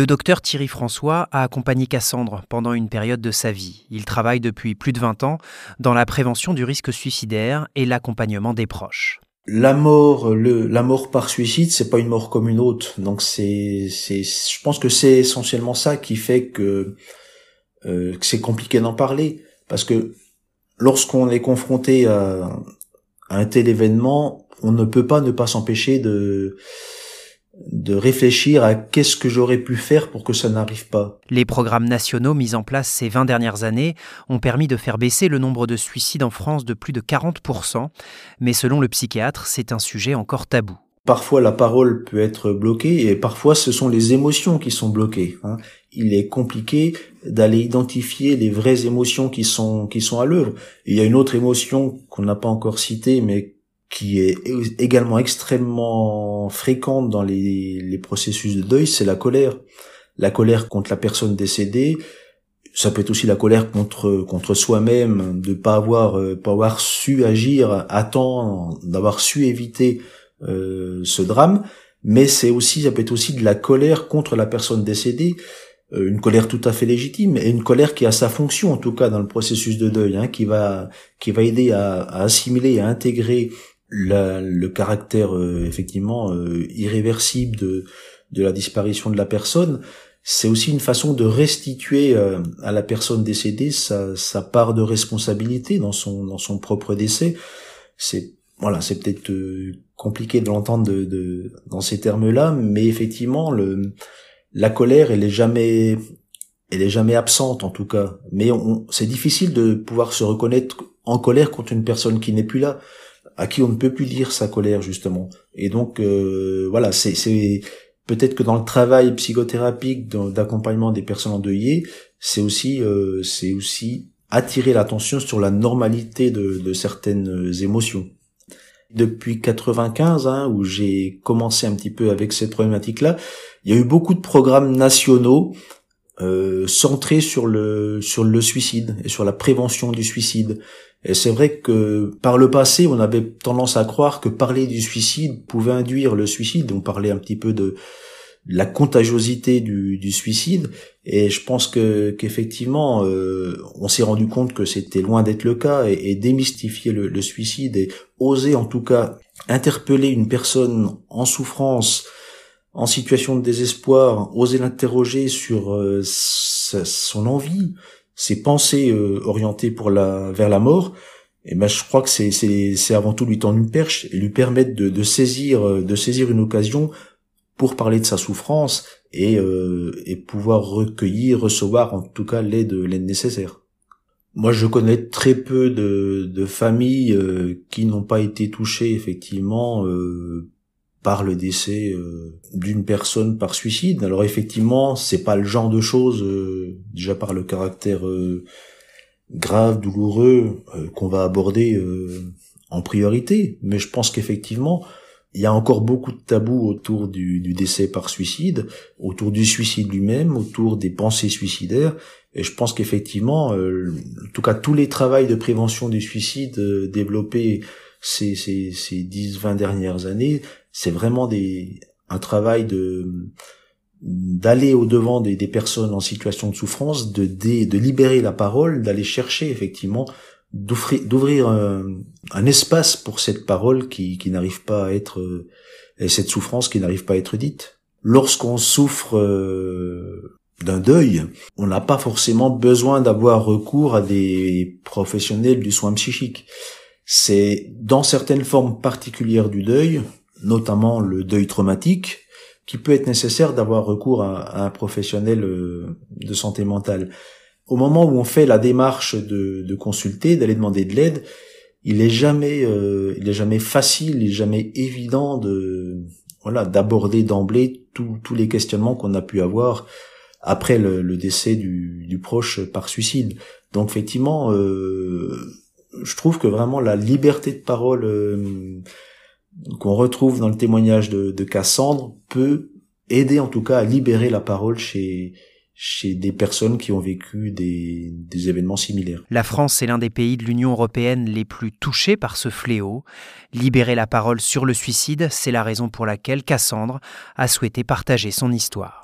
Le docteur Thierry François a accompagné Cassandre pendant une période de sa vie. Il travaille depuis plus de 20 ans dans la prévention du risque suicidaire et l'accompagnement des proches. La mort, la mort par suicide, c'est pas une mort comme une autre. Donc je pense que c'est essentiellement ça qui fait que, euh, que c'est compliqué d'en parler, parce que lorsqu'on est confronté à un tel événement, on ne peut pas ne pas s'empêcher de de réfléchir à qu'est-ce que j'aurais pu faire pour que ça n'arrive pas. Les programmes nationaux mis en place ces 20 dernières années ont permis de faire baisser le nombre de suicides en France de plus de 40%, mais selon le psychiatre, c'est un sujet encore tabou. Parfois la parole peut être bloquée et parfois ce sont les émotions qui sont bloquées. Hein. Il est compliqué d'aller identifier les vraies émotions qui sont qui sont à l'œuvre. Il y a une autre émotion qu'on n'a pas encore citée mais qui est également extrêmement fréquente dans les, les processus de deuil, c'est la colère. La colère contre la personne décédée, ça peut être aussi la colère contre contre soi-même de pas avoir euh, pas avoir su agir à temps, d'avoir su éviter euh, ce drame, mais c'est aussi ça peut être aussi de la colère contre la personne décédée, euh, une colère tout à fait légitime et une colère qui a sa fonction en tout cas dans le processus de deuil, hein, qui va qui va aider à, à assimiler, à intégrer le caractère euh, effectivement euh, irréversible de, de la disparition de la personne, c'est aussi une façon de restituer euh, à la personne décédée sa, sa, part de responsabilité dans son dans son propre décès. C'est voilà, c'est peut-être compliqué de l'entendre de, de, dans ces termes-là, mais effectivement, le, la colère, elle est jamais, elle est jamais absente en tout cas. Mais c'est difficile de pouvoir se reconnaître en colère contre une personne qui n'est plus là à qui on ne peut plus dire sa colère justement. Et donc euh, voilà, c'est peut-être que dans le travail psychothérapique d'accompagnement des personnes endeuillées, c'est aussi euh, c'est aussi attirer l'attention sur la normalité de, de certaines émotions. Depuis 95, hein, où j'ai commencé un petit peu avec cette problématique-là, il y a eu beaucoup de programmes nationaux euh, centrés sur le sur le suicide et sur la prévention du suicide. Et c'est vrai que par le passé, on avait tendance à croire que parler du suicide pouvait induire le suicide. On parlait un petit peu de la contagiosité du, du suicide, et je pense que qu'effectivement, euh, on s'est rendu compte que c'était loin d'être le cas, et, démystifier le, le, suicide et oser en tout cas interpeller une personne en souffrance, en situation de désespoir, oser l'interroger sur euh, son envie, ses pensées euh, orientées pour la vers la mort, et eh ben je crois que c'est c'est c'est avant tout lui tendre une perche et lui permettre de, de saisir euh, de saisir une occasion pour parler de sa souffrance et euh, et pouvoir recueillir recevoir en tout cas l'aide l'aide nécessaire. Moi, je connais très peu de, de familles qui n'ont pas été touchées effectivement par le décès euh, d'une personne par suicide. Alors effectivement, c'est pas le genre de choses euh, déjà par le caractère euh, grave, douloureux qu'on va aborder en priorité, mais je pense qu'effectivement, il y a encore beaucoup de tabous autour du, décès par suicide, autour du suicide lui-même, autour des pensées suicidaires, et je pense qu'effectivement, en tout cas tous les travaux de prévention du suicide développés ces, ces, ces 10-20 dernières années, c'est vraiment des, un travail de d'aller au devant des, personnes en situation de souffrance, de, de, libérer la parole, d'aller chercher effectivement, d'ouvrir, d'ouvrir un, espace pour cette parole qui, qui n'arrive pas à être, et cette souffrance qui n'arrive pas à être dite. Lorsqu'on souffre euh, d'un deuil, on n'a pas forcément besoin d'avoir recours à des professionnels du soin psychique c'est dans certaines formes particulières du deuil, notamment le deuil traumatique, qui peut être nécessaire d'avoir recours à, un professionnel euh, de santé mentale. Au moment où on fait la démarche de, consulter, d'aller demander de l'aide, il est jamais, euh, il est jamais facile, il est jamais évident de, voilà, d'aborder d'emblée tous les questionnements qu'on a pu avoir après le, décès du, proche par suicide. Donc effectivement, euh, je trouve que vraiment la liberté de parole euh, qu'on retrouve dans le témoignage de, Cassandre peut aider en tout cas à libérer la parole chez chez des personnes qui ont vécu des, des événements similaires. La France est l'un des pays de l'Union européenne les plus touchés par ce fléau. Libérer la parole sur le suicide, c'est la raison pour laquelle Cassandre a souhaité partager son histoire.